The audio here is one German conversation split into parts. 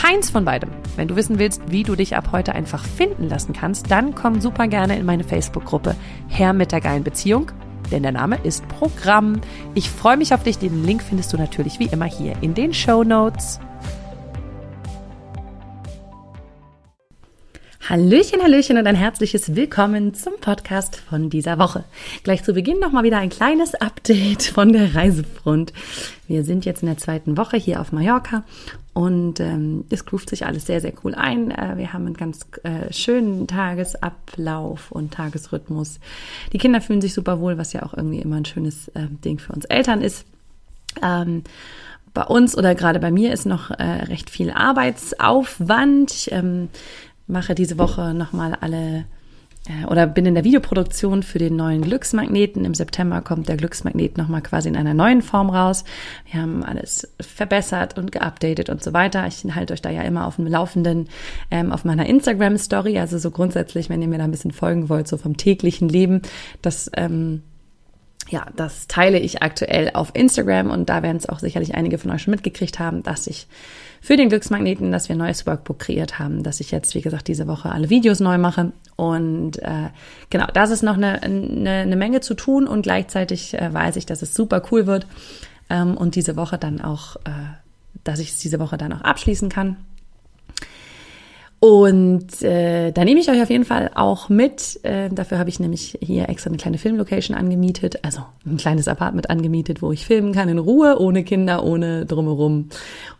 keins von beidem. Wenn du wissen willst, wie du dich ab heute einfach finden lassen kannst, dann komm super gerne in meine Facebook-Gruppe Herr mit der geilen Beziehung, denn der Name ist Programm. Ich freue mich auf dich. Den Link findest du natürlich wie immer hier in den Show Notes. Hallöchen, Hallöchen und ein herzliches Willkommen zum Podcast von dieser Woche. Gleich zu Beginn nochmal wieder ein kleines Update von der Reisefront. Wir sind jetzt in der zweiten Woche hier auf Mallorca und ähm, es groovt sich alles sehr, sehr cool ein. Äh, wir haben einen ganz äh, schönen Tagesablauf und Tagesrhythmus. Die Kinder fühlen sich super wohl, was ja auch irgendwie immer ein schönes äh, Ding für uns Eltern ist. Ähm, bei uns oder gerade bei mir ist noch äh, recht viel Arbeitsaufwand. Ich ähm, mache diese Woche nochmal alle oder bin in der Videoproduktion für den neuen Glücksmagneten. Im September kommt der Glücksmagnet nochmal quasi in einer neuen Form raus. Wir haben alles verbessert und geupdatet und so weiter. Ich halte euch da ja immer auf dem Laufenden ähm, auf meiner Instagram-Story. Also so grundsätzlich, wenn ihr mir da ein bisschen folgen wollt, so vom täglichen Leben, das ähm, ja, das teile ich aktuell auf Instagram und da werden es auch sicherlich einige von euch schon mitgekriegt haben, dass ich für den Glücksmagneten, dass wir ein neues Workbook kreiert haben, dass ich jetzt, wie gesagt, diese Woche alle Videos neu mache. Und äh, genau, das ist noch eine, eine, eine Menge zu tun und gleichzeitig äh, weiß ich, dass es super cool wird ähm, und diese Woche dann auch, äh, dass ich es diese Woche dann auch abschließen kann. Und äh, da nehme ich euch auf jeden Fall auch mit. Äh, dafür habe ich nämlich hier extra eine kleine Filmlocation angemietet, also ein kleines Apartment angemietet, wo ich filmen kann in Ruhe, ohne Kinder, ohne drumherum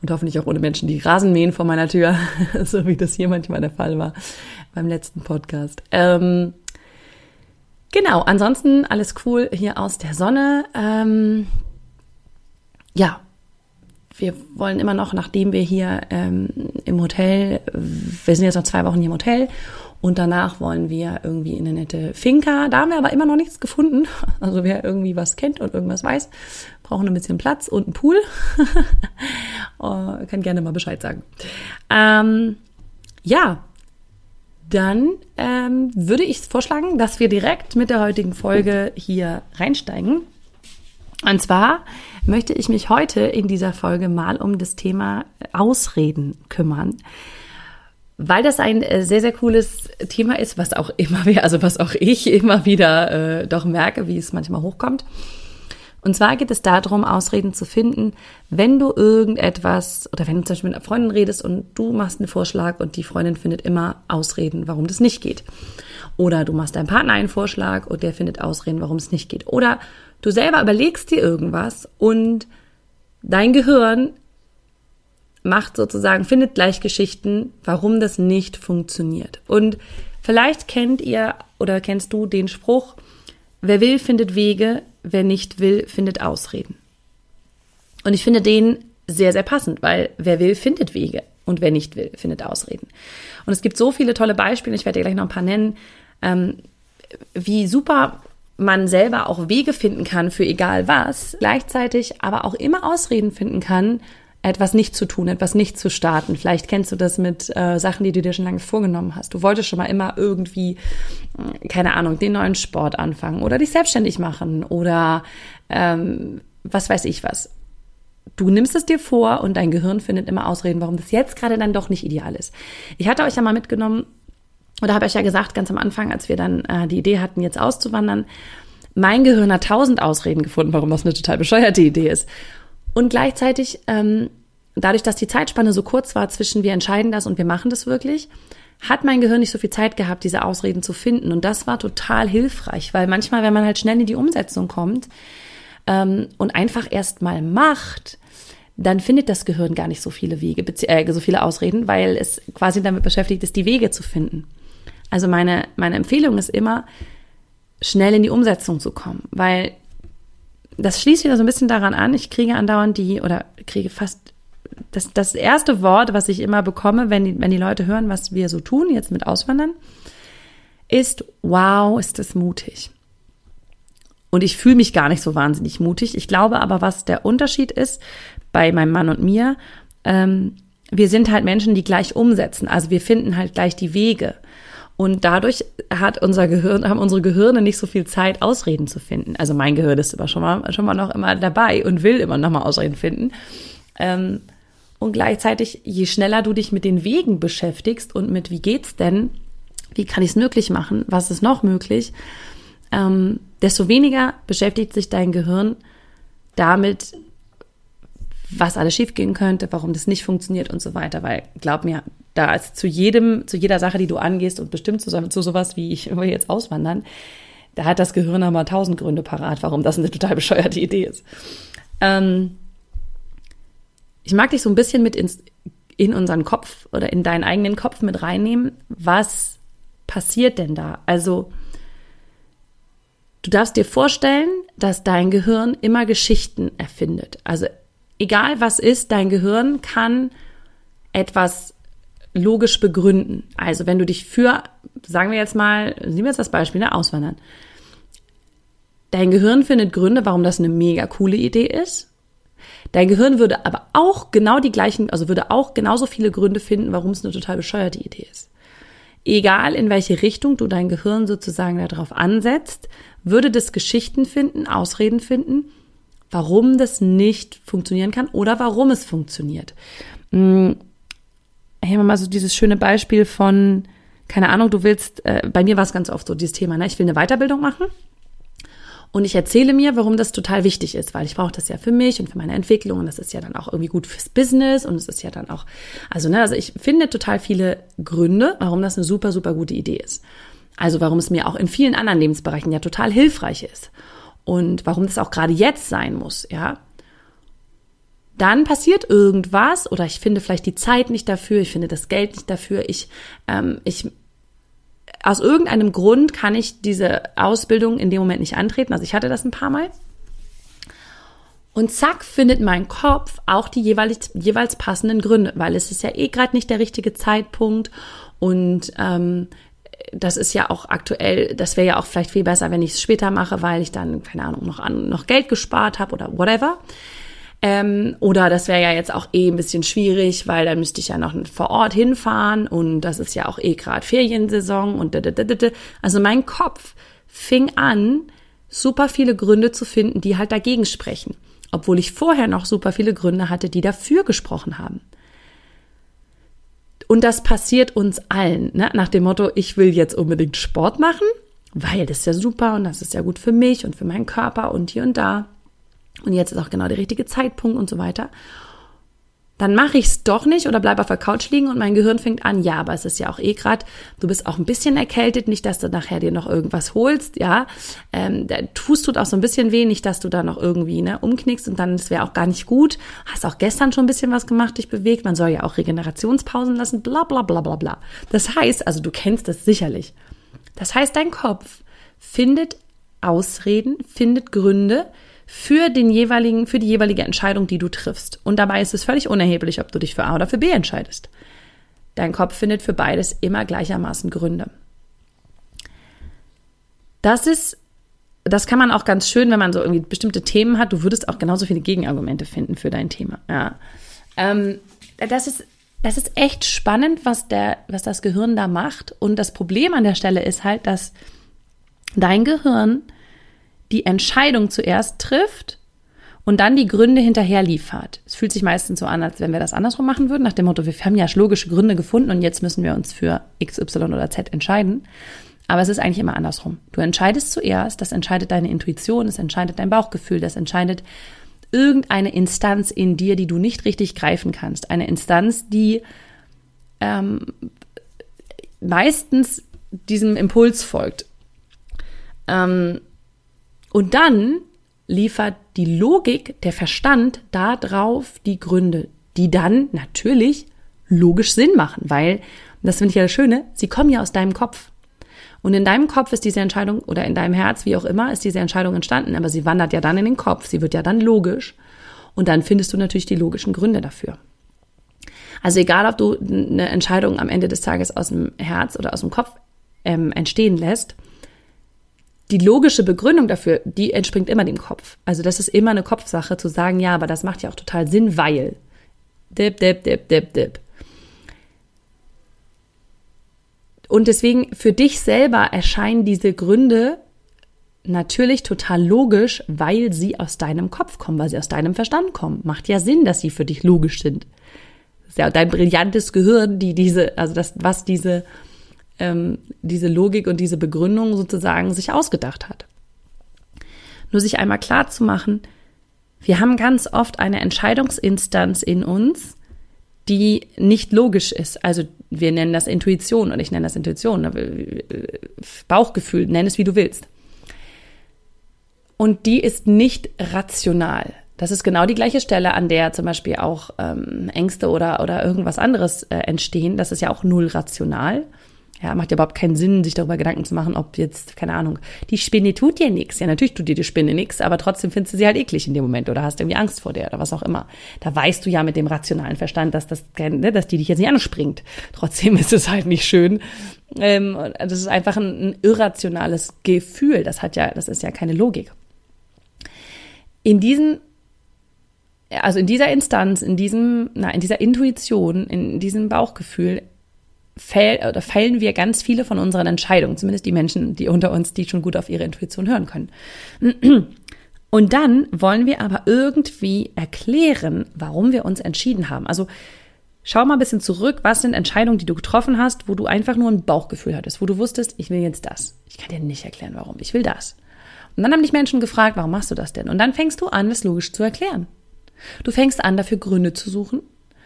und hoffentlich auch ohne Menschen, die Rasen mähen vor meiner Tür, so wie das hier manchmal der Fall war beim letzten Podcast. Ähm, genau, ansonsten alles cool hier aus der Sonne. Ähm, ja, wir wollen immer noch, nachdem wir hier ähm, im Hotel, wir sind jetzt noch zwei Wochen hier im Hotel und danach wollen wir irgendwie in eine nette Finca. Da haben wir aber immer noch nichts gefunden. Also wer irgendwie was kennt und irgendwas weiß, brauchen ein bisschen Platz und einen Pool. oh, kann gerne mal Bescheid sagen. Ähm, ja, dann ähm, würde ich vorschlagen, dass wir direkt mit der heutigen Folge hier reinsteigen. Und zwar möchte ich mich heute in dieser Folge mal um das Thema Ausreden kümmern. Weil das ein äh, sehr, sehr cooles Thema ist, was auch immer wieder, also was auch ich immer wieder äh, doch merke, wie es manchmal hochkommt. Und zwar geht es darum, Ausreden zu finden, wenn du irgendetwas oder wenn du zum Beispiel mit einer Freundin redest und du machst einen Vorschlag und die Freundin findet immer Ausreden, warum das nicht geht. Oder du machst deinem Partner einen Vorschlag und der findet Ausreden, warum es nicht geht. Oder Du selber überlegst dir irgendwas und dein Gehirn macht sozusagen, findet gleich Geschichten, warum das nicht funktioniert. Und vielleicht kennt ihr oder kennst du den Spruch, wer will, findet Wege, wer nicht will, findet Ausreden. Und ich finde den sehr, sehr passend, weil wer will, findet Wege und wer nicht will, findet Ausreden. Und es gibt so viele tolle Beispiele, ich werde dir gleich noch ein paar nennen, ähm, wie super man selber auch Wege finden kann für egal was, gleichzeitig aber auch immer Ausreden finden kann, etwas nicht zu tun, etwas nicht zu starten. Vielleicht kennst du das mit äh, Sachen, die du dir schon lange vorgenommen hast. Du wolltest schon mal immer irgendwie, hm, keine Ahnung, den neuen Sport anfangen oder dich selbstständig machen oder ähm, was weiß ich was. Du nimmst es dir vor und dein Gehirn findet immer Ausreden, warum das jetzt gerade dann doch nicht ideal ist. Ich hatte euch ja mal mitgenommen oder habe ich ja gesagt, ganz am Anfang, als wir dann äh, die Idee hatten, jetzt auszuwandern, mein Gehirn hat tausend Ausreden gefunden, warum das eine total bescheuerte Idee ist. Und gleichzeitig, ähm, dadurch, dass die Zeitspanne so kurz war zwischen wir entscheiden das und wir machen das wirklich, hat mein Gehirn nicht so viel Zeit gehabt, diese Ausreden zu finden. Und das war total hilfreich, weil manchmal, wenn man halt schnell in die Umsetzung kommt ähm, und einfach erst mal macht, dann findet das Gehirn gar nicht so viele Wege, äh, so viele Ausreden, weil es quasi damit beschäftigt ist, die Wege zu finden. Also meine, meine Empfehlung ist immer, schnell in die Umsetzung zu kommen, weil das schließt wieder so ein bisschen daran an, ich kriege andauernd die, oder kriege fast das, das erste Wort, was ich immer bekomme, wenn die, wenn die Leute hören, was wir so tun, jetzt mit Auswandern, ist, wow, ist das mutig. Und ich fühle mich gar nicht so wahnsinnig mutig. Ich glaube aber, was der Unterschied ist bei meinem Mann und mir, ähm, wir sind halt Menschen, die gleich umsetzen. Also wir finden halt gleich die Wege. Und dadurch hat unser Gehirn, haben unsere Gehirne nicht so viel Zeit, Ausreden zu finden. Also mein Gehirn ist aber schon mal, schon mal noch immer dabei und will immer noch mal Ausreden finden. Ähm, und gleichzeitig, je schneller du dich mit den Wegen beschäftigst und mit wie geht's denn, wie kann ich es möglich machen, was ist noch möglich, ähm, desto weniger beschäftigt sich dein Gehirn damit, was alles schiefgehen könnte, warum das nicht funktioniert und so weiter. Weil glaub mir, da ist zu jedem, zu jeder Sache, die du angehst und bestimmt zu, zu sowas wie ich will jetzt auswandern, da hat das Gehirn aber tausend Gründe parat, warum das eine total bescheuerte Idee ist. Ähm, ich mag dich so ein bisschen mit ins, in unseren Kopf oder in deinen eigenen Kopf mit reinnehmen. Was passiert denn da? Also, du darfst dir vorstellen, dass dein Gehirn immer Geschichten erfindet. Also, egal was ist, dein Gehirn kann etwas logisch begründen. Also, wenn du dich für, sagen wir jetzt mal, nehmen wir jetzt das Beispiel, ne, Auswandern. Dein Gehirn findet Gründe, warum das eine mega coole Idee ist Dein Gehirn würde aber auch genau die gleichen, also würde auch genauso viele Gründe finden, warum es eine total bescheuerte Idee ist. Egal in welche Richtung du dein Gehirn sozusagen darauf ansetzt, würde das Geschichten finden, Ausreden finden, warum das nicht funktionieren kann oder warum es funktioniert. Hm, wir mal so dieses schöne Beispiel von, keine Ahnung, du willst, äh, bei mir war es ganz oft so dieses Thema, ne? ich will eine Weiterbildung machen und ich erzähle mir, warum das total wichtig ist, weil ich brauche das ja für mich und für meine Entwicklung und das ist ja dann auch irgendwie gut fürs Business und es ist ja dann auch, also ne, also ich finde total viele Gründe, warum das eine super, super gute Idee ist. Also warum es mir auch in vielen anderen Lebensbereichen ja total hilfreich ist und warum das auch gerade jetzt sein muss, ja. Dann passiert irgendwas oder ich finde vielleicht die Zeit nicht dafür, ich finde das Geld nicht dafür, ich, ähm, ich aus irgendeinem Grund kann ich diese Ausbildung in dem Moment nicht antreten. Also ich hatte das ein paar Mal. Und zack, findet mein Kopf auch die jeweils, jeweils passenden Gründe, weil es ist ja eh gerade nicht der richtige Zeitpunkt und ähm, das ist ja auch aktuell, das wäre ja auch vielleicht viel besser, wenn ich es später mache, weil ich dann, keine Ahnung, noch, an, noch Geld gespart habe oder whatever. Ähm, oder das wäre ja jetzt auch eh ein bisschen schwierig, weil dann müsste ich ja noch vor Ort hinfahren und das ist ja auch eh gerade Feriensaison und da, da, da, da. also mein Kopf fing an, super viele Gründe zu finden, die halt dagegen sprechen, obwohl ich vorher noch super viele Gründe hatte, die dafür gesprochen haben. Und das passiert uns allen, ne? nach dem Motto, ich will jetzt unbedingt Sport machen, weil das ist ja super und das ist ja gut für mich und für meinen Körper und hier und da und jetzt ist auch genau der richtige Zeitpunkt und so weiter. Dann mache ich es doch nicht oder bleibe auf der Couch liegen und mein Gehirn fängt an, ja, aber es ist ja auch eh gerade, du bist auch ein bisschen erkältet, nicht, dass du nachher dir noch irgendwas holst, ja. Ähm, der Fuß tut auch so ein bisschen weh, nicht, dass du da noch irgendwie ne, umknickst und dann, das wäre auch gar nicht gut. Hast auch gestern schon ein bisschen was gemacht, dich bewegt, man soll ja auch Regenerationspausen lassen, bla bla bla bla bla. Das heißt, also du kennst das sicherlich. Das heißt, dein Kopf findet Ausreden, findet Gründe, für den jeweiligen, für die jeweilige Entscheidung, die du triffst. Und dabei ist es völlig unerheblich, ob du dich für A oder für B entscheidest. Dein Kopf findet für beides immer gleichermaßen Gründe. Das ist, das kann man auch ganz schön, wenn man so irgendwie bestimmte Themen hat. Du würdest auch genauso viele Gegenargumente finden für dein Thema. Ja. Ähm, das ist, das ist echt spannend, was der, was das Gehirn da macht. Und das Problem an der Stelle ist halt, dass dein Gehirn die Entscheidung zuerst trifft und dann die Gründe hinterher liefert. Es fühlt sich meistens so an, als wenn wir das andersrum machen würden, nach dem Motto, wir haben ja logische Gründe gefunden und jetzt müssen wir uns für X, Y oder Z entscheiden. Aber es ist eigentlich immer andersrum. Du entscheidest zuerst, das entscheidet deine Intuition, das entscheidet dein Bauchgefühl, das entscheidet irgendeine Instanz in dir, die du nicht richtig greifen kannst. Eine Instanz, die ähm, meistens diesem Impuls folgt. Ähm, und dann liefert die Logik, der Verstand darauf die Gründe, die dann natürlich logisch Sinn machen, weil, das finde ich ja das Schöne, sie kommen ja aus deinem Kopf. Und in deinem Kopf ist diese Entscheidung oder in deinem Herz, wie auch immer, ist diese Entscheidung entstanden, aber sie wandert ja dann in den Kopf, sie wird ja dann logisch und dann findest du natürlich die logischen Gründe dafür. Also egal, ob du eine Entscheidung am Ende des Tages aus dem Herz oder aus dem Kopf ähm, entstehen lässt, die logische Begründung dafür, die entspringt immer dem Kopf. Also das ist immer eine Kopfsache zu sagen, ja, aber das macht ja auch total Sinn, weil. Dip, dip, dip, dip, dip. Und deswegen für dich selber erscheinen diese Gründe natürlich total logisch, weil sie aus deinem Kopf kommen, weil sie aus deinem Verstand kommen. Macht ja Sinn, dass sie für dich logisch sind. Das ist ja dein brillantes Gehirn, die diese, also das, was diese ähm, diese Logik und diese Begründung sozusagen sich ausgedacht hat. Nur sich einmal klar zu machen, wir haben ganz oft eine Entscheidungsinstanz in uns, die nicht logisch ist. Also wir nennen das Intuition und ich nenne das Intuition, ne? Bauchgefühl, nenn es wie du willst. Und die ist nicht rational. Das ist genau die gleiche Stelle, an der zum Beispiel auch ähm, Ängste oder, oder irgendwas anderes äh, entstehen. Das ist ja auch null rational. Ja, macht ja überhaupt keinen Sinn, sich darüber Gedanken zu machen, ob jetzt, keine Ahnung, die Spinne tut dir nichts. Ja, natürlich tut dir die Spinne nichts, aber trotzdem findest du sie halt eklig in dem Moment oder hast irgendwie Angst vor der oder was auch immer. Da weißt du ja mit dem rationalen Verstand, dass das, ne, dass die dich jetzt nicht anspringt. Trotzdem ist es halt nicht schön. Ähm, das ist einfach ein, ein irrationales Gefühl. Das hat ja, das ist ja keine Logik. In diesen also in dieser Instanz, in diesem, na, in dieser Intuition, in diesem Bauchgefühl fäll, oder fällen wir ganz viele von unseren Entscheidungen, zumindest die Menschen, die unter uns, die schon gut auf ihre Intuition hören können. Und dann wollen wir aber irgendwie erklären, warum wir uns entschieden haben. Also schau mal ein bisschen zurück, was sind Entscheidungen, die du getroffen hast, wo du einfach nur ein Bauchgefühl hattest, wo du wusstest, ich will jetzt das. Ich kann dir nicht erklären, warum. Ich will das. Und dann haben dich Menschen gefragt, warum machst du das denn? Und dann fängst du an, das logisch zu erklären. Du fängst an, dafür Gründe zu suchen.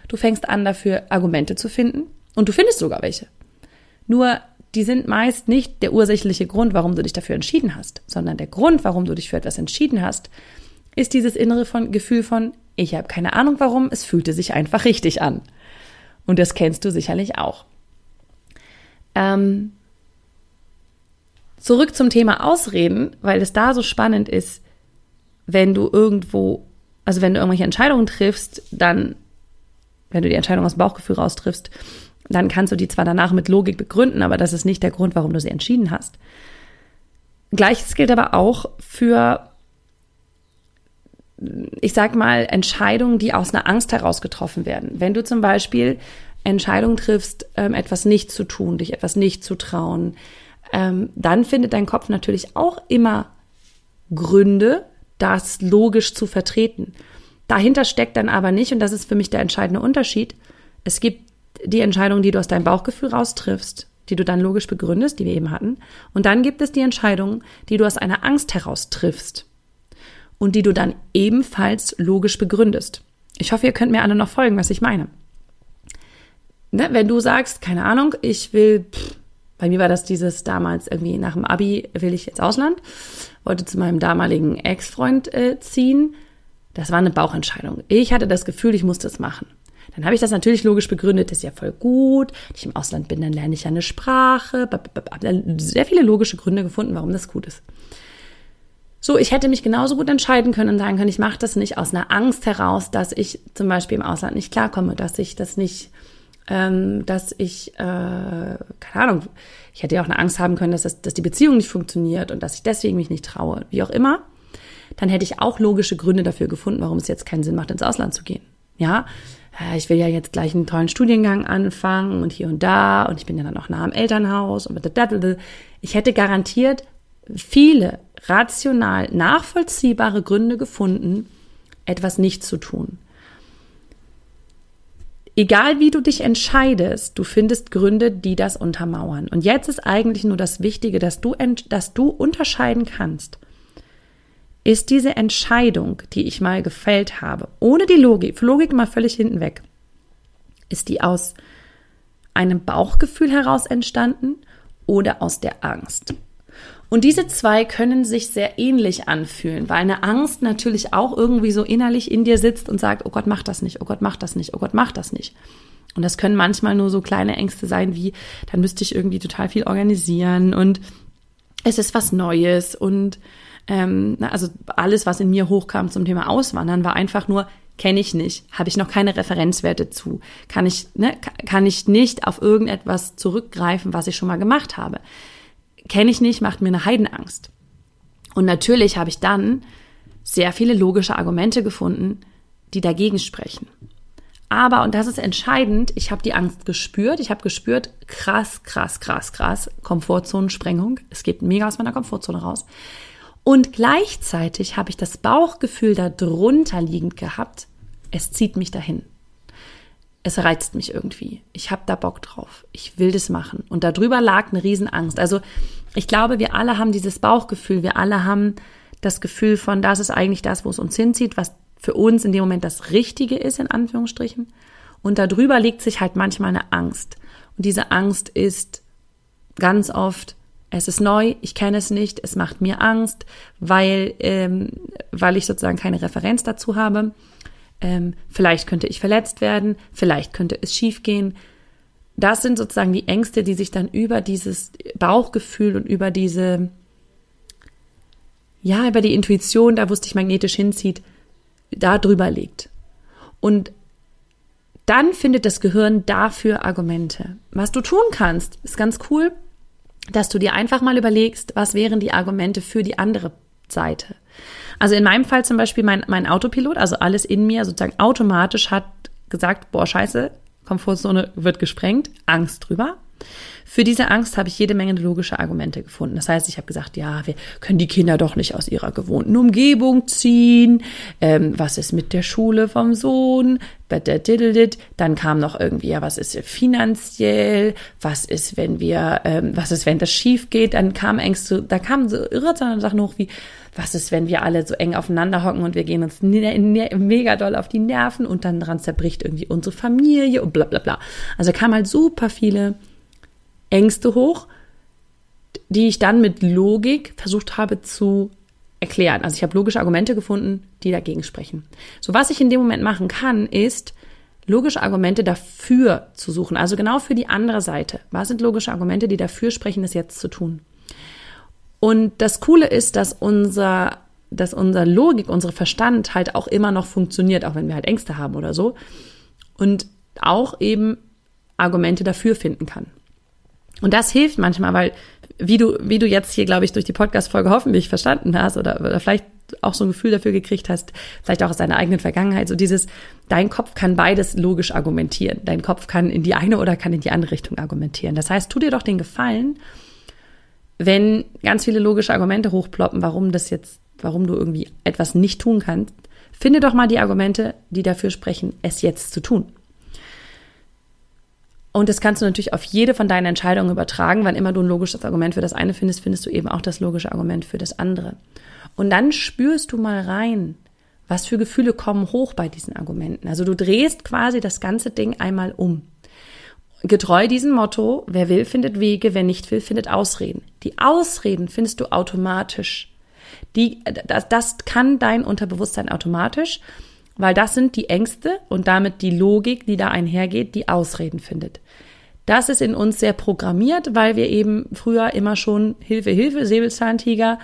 Du fängst an, dafür Argumente zu finden. Und du findest sogar welche. Nur, die sind meist nicht der ursächliche Grund, warum du dich dafür entschieden hast, sondern der Grund, warum du dich für etwas entschieden hast, ist dieses innere von, Gefühl von, ich habe keine Ahnung warum, es fühlte sich einfach richtig an. Und das kennst du sicherlich auch. Ähm, zurück zum Thema Ausreden, weil es da so spannend ist, wenn du irgendwo, also wenn du irgendwelche Entscheidungen triffst, dann, wenn du die Entscheidung aus dem Bauchgefühl raus triffst, dann kannst du die zwar danach mit Logik begründen, aber das ist nicht der Grund, warum du sie entschieden hast. Gleiches gilt aber auch für, ich sag mal, Entscheidungen, die aus einer Angst heraus getroffen werden. Wenn du zum Beispiel Entscheidungen triffst, ähm, etwas nicht zu tun, dich etwas nicht zu trauen, ähm, dann findet dein Kopf natürlich auch immer Gründe, das logisch zu vertreten. Dahinter steckt dann aber nicht, und das ist für mich der entscheidende Unterschied, es gibt die Entscheidung, die du aus deinem Bauchgefühl raustriffst, die du dann logisch begründest, die wir eben hatten. Und dann gibt es die Entscheidung, die du aus einer Angst heraus triffst und die du dann ebenfalls logisch begründest. Ich hoffe, ihr könnt mir alle noch folgen, was ich meine. Ne? Wenn du sagst, keine Ahnung, ich will, pff, bei mir war das dieses damals irgendwie nach dem Abi will ich ins Ausland, wollte zu meinem damaligen Ex-Freund äh, ziehen. Das war eine Bauchentscheidung. Ich hatte das Gefühl, ich muss das machen. Dann habe ich das natürlich logisch begründet, das ist ja voll gut. Wenn ich im Ausland bin, dann lerne ich ja eine Sprache. Sehr viele logische Gründe gefunden, warum das gut ist. So, ich hätte mich genauso gut entscheiden können und sagen können, ich mache das nicht aus einer Angst heraus, dass ich zum Beispiel im Ausland nicht klarkomme, dass ich das nicht, ähm, dass ich, äh, keine Ahnung, ich hätte ja auch eine Angst haben können, dass, das, dass die Beziehung nicht funktioniert und dass ich deswegen mich nicht traue, wie auch immer. Dann hätte ich auch logische Gründe dafür gefunden, warum es jetzt keinen Sinn macht, ins Ausland zu gehen. Ja, ich will ja jetzt gleich einen tollen Studiengang anfangen und hier und da und ich bin ja dann auch nah am Elternhaus und ich hätte garantiert viele rational nachvollziehbare Gründe gefunden, etwas nicht zu tun. Egal wie du dich entscheidest, du findest Gründe, die das untermauern. Und jetzt ist eigentlich nur das Wichtige, dass du, dass du unterscheiden kannst ist diese Entscheidung, die ich mal gefällt habe, ohne die Logik, Logik mal völlig hinten weg, ist die aus einem Bauchgefühl heraus entstanden oder aus der Angst? Und diese zwei können sich sehr ähnlich anfühlen, weil eine Angst natürlich auch irgendwie so innerlich in dir sitzt und sagt, oh Gott, mach das nicht, oh Gott, mach das nicht, oh Gott, mach das nicht. Und das können manchmal nur so kleine Ängste sein, wie dann müsste ich irgendwie total viel organisieren und es ist was Neues und ähm, also alles, was in mir hochkam zum Thema Auswandern, war einfach nur, kenne ich nicht, habe ich noch keine Referenzwerte zu, kann ich, ne, kann ich nicht auf irgendetwas zurückgreifen, was ich schon mal gemacht habe. Kenne ich nicht, macht mir eine Heidenangst. Und natürlich habe ich dann sehr viele logische Argumente gefunden, die dagegen sprechen. Aber, und das ist entscheidend, ich habe die Angst gespürt. Ich habe gespürt, krass, krass, krass, krass, Komfortzonensprengung. Es geht mega aus meiner Komfortzone raus. Und gleichzeitig habe ich das Bauchgefühl darunter liegend gehabt, es zieht mich dahin. Es reizt mich irgendwie. Ich habe da Bock drauf. Ich will das machen. Und darüber lag eine Riesenangst. Also ich glaube, wir alle haben dieses Bauchgefühl. Wir alle haben das Gefühl von, das ist eigentlich das, wo es uns hinzieht, was für uns in dem Moment das Richtige ist, in Anführungsstrichen. Und darüber legt sich halt manchmal eine Angst. Und diese Angst ist ganz oft, es ist neu, ich kenne es nicht, es macht mir Angst, weil, ähm, weil ich sozusagen keine Referenz dazu habe. Ähm, vielleicht könnte ich verletzt werden, vielleicht könnte es schiefgehen. Das sind sozusagen die Ängste, die sich dann über dieses Bauchgefühl und über diese, ja, über die Intuition, da wo es dich magnetisch hinzieht, da drüber liegt. Und dann findet das Gehirn dafür Argumente. Was du tun kannst, ist ganz cool dass du dir einfach mal überlegst, was wären die Argumente für die andere Seite. Also in meinem Fall zum Beispiel mein, mein Autopilot, also alles in mir sozusagen automatisch hat gesagt, boah, scheiße, Komfortzone wird gesprengt, Angst drüber. Für diese Angst habe ich jede Menge logische Argumente gefunden. Das heißt, ich habe gesagt, ja, wir können die Kinder doch nicht aus ihrer gewohnten Umgebung ziehen. Ähm, was ist mit der Schule vom Sohn? Dann kam noch irgendwie, ja, was ist finanziell? Was ist, wenn wir, ähm, was ist, wenn das schief geht? Dann kam Ängste, da kamen so irrationale Sachen hoch wie, was ist, wenn wir alle so eng aufeinander hocken und wir gehen uns mega doll auf die Nerven und dann dran zerbricht irgendwie unsere Familie und bla bla bla. Also kamen halt super viele Ängste hoch, die ich dann mit Logik versucht habe zu erklären. Also ich habe logische Argumente gefunden, die dagegen sprechen. So was ich in dem Moment machen kann, ist logische Argumente dafür zu suchen. Also genau für die andere Seite. Was sind logische Argumente, die dafür sprechen, das jetzt zu tun? Und das Coole ist, dass unser, dass unser Logik, unser Verstand halt auch immer noch funktioniert, auch wenn wir halt Ängste haben oder so. Und auch eben Argumente dafür finden kann. Und das hilft manchmal, weil wie du, wie du jetzt hier, glaube ich, durch die Podcast-Folge hoffentlich verstanden hast oder, oder vielleicht auch so ein Gefühl dafür gekriegt hast, vielleicht auch aus deiner eigenen Vergangenheit, so dieses, dein Kopf kann beides logisch argumentieren. Dein Kopf kann in die eine oder kann in die andere Richtung argumentieren. Das heißt, tu dir doch den Gefallen, wenn ganz viele logische Argumente hochploppen, warum das jetzt, warum du irgendwie etwas nicht tun kannst, finde doch mal die Argumente, die dafür sprechen, es jetzt zu tun. Und das kannst du natürlich auf jede von deinen Entscheidungen übertragen. Wann immer du ein logisches Argument für das eine findest, findest du eben auch das logische Argument für das andere. Und dann spürst du mal rein, was für Gefühle kommen hoch bei diesen Argumenten. Also du drehst quasi das ganze Ding einmal um. Getreu diesem Motto, wer will, findet Wege, wer nicht will, findet Ausreden. Die Ausreden findest du automatisch. Die, das, das kann dein Unterbewusstsein automatisch weil das sind die Ängste und damit die Logik, die da einhergeht, die Ausreden findet. Das ist in uns sehr programmiert, weil wir eben früher immer schon Hilfe, Hilfe, Säbelzahntiger,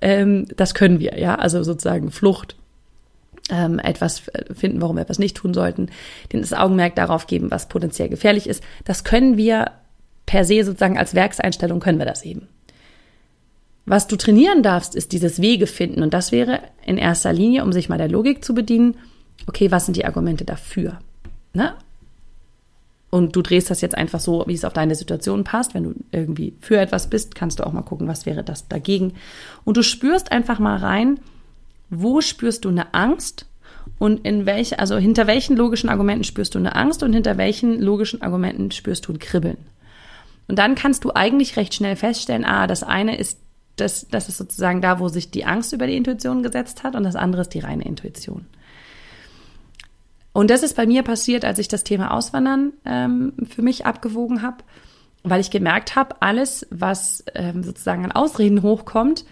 ähm, das können wir, ja, also sozusagen Flucht, ähm, etwas finden, warum wir etwas nicht tun sollten, den das Augenmerk darauf geben, was potenziell gefährlich ist. Das können wir per se sozusagen als Werkseinstellung können wir das eben. Was du trainieren darfst, ist dieses Wege finden. Und das wäre in erster Linie, um sich mal der Logik zu bedienen, okay, was sind die Argumente dafür? Ne? Und du drehst das jetzt einfach so, wie es auf deine Situation passt. Wenn du irgendwie für etwas bist, kannst du auch mal gucken, was wäre das dagegen. Und du spürst einfach mal rein, wo spürst du eine Angst und in welche, also hinter welchen logischen Argumenten spürst du eine Angst und hinter welchen logischen Argumenten spürst du ein Kribbeln. Und dann kannst du eigentlich recht schnell feststellen, ah, das eine ist das, das ist sozusagen da, wo sich die Angst über die Intuition gesetzt hat und das andere ist die reine Intuition. Und das ist bei mir passiert, als ich das Thema Auswandern ähm, für mich abgewogen habe. weil ich gemerkt habe, alles, was ähm, sozusagen an Ausreden hochkommt,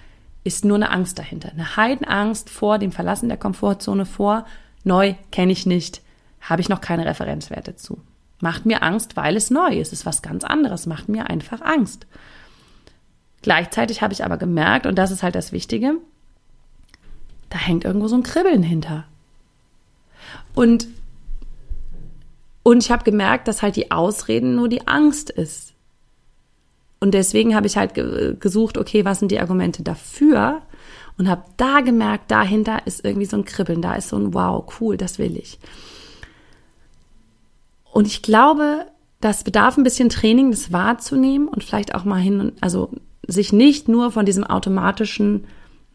ist nur eine Angst dahinter. Eine Heidenangst vor dem Verlassen der Komfortzone, vor neu kenne ich nicht, habe ich noch keine Referenzwerte zu. Macht mir Angst, weil es neu ist. Es ist was ganz anderes, macht mir einfach Angst. Gleichzeitig habe ich aber gemerkt, und das ist halt das Wichtige, da hängt irgendwo so ein Kribbeln hinter. Und, und ich habe gemerkt, dass halt die Ausreden nur die Angst ist. Und deswegen habe ich halt gesucht, okay, was sind die Argumente dafür? Und habe da gemerkt, dahinter ist irgendwie so ein Kribbeln, da ist so ein Wow, cool, das will ich. Und ich glaube, das bedarf ein bisschen Training, das wahrzunehmen und vielleicht auch mal hin, also sich nicht nur von diesem automatischen,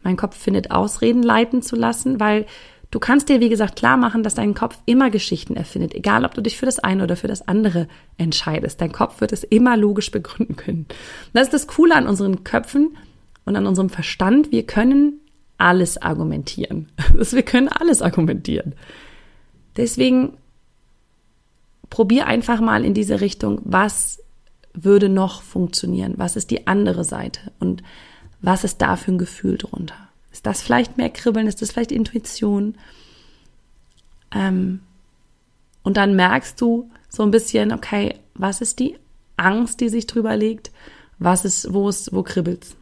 mein Kopf findet Ausreden leiten zu lassen, weil Du kannst dir, wie gesagt, klar machen, dass dein Kopf immer Geschichten erfindet, egal ob du dich für das eine oder für das andere entscheidest. Dein Kopf wird es immer logisch begründen können. Das ist das Coole an unseren Köpfen und an unserem Verstand. Wir können alles argumentieren. Wir können alles argumentieren. Deswegen probier einfach mal in diese Richtung, was würde noch funktionieren? Was ist die andere Seite? Und was ist da für ein Gefühl drunter? Ist das vielleicht mehr Kribbeln? Ist das vielleicht Intuition? Ähm, und dann merkst du so ein bisschen, okay, was ist die Angst, die sich drüber legt? Was ist, wo ist, wo kribbelt's?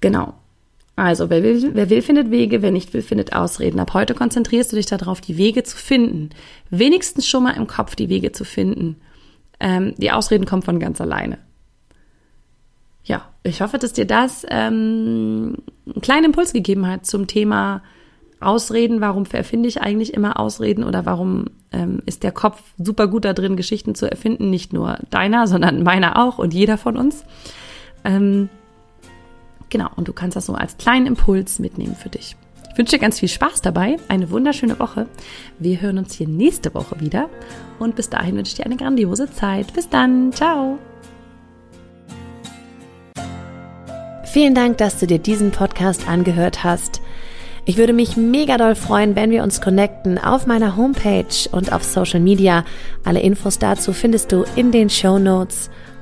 Genau. Also, wer will, wer will, findet Wege, wer nicht will, findet Ausreden. Ab heute konzentrierst du dich darauf, die Wege zu finden. Wenigstens schon mal im Kopf die Wege zu finden. Ähm, die Ausreden kommen von ganz alleine ja, ich hoffe, dass dir das ähm, einen kleinen Impuls gegeben hat zum Thema Ausreden. Warum erfinde ich eigentlich immer Ausreden oder warum ähm, ist der Kopf super gut da drin, Geschichten zu erfinden? Nicht nur deiner, sondern meiner auch und jeder von uns. Ähm, genau, und du kannst das so als kleinen Impuls mitnehmen für dich. Ich wünsche dir ganz viel Spaß dabei, eine wunderschöne Woche. Wir hören uns hier nächste Woche wieder und bis dahin wünsche ich dir eine grandiose Zeit. Bis dann, ciao. Vielen Dank, dass du dir diesen Podcast angehört hast. Ich würde mich mega doll freuen, wenn wir uns connecten auf meiner Homepage und auf Social Media. Alle Infos dazu findest du in den Show Notes.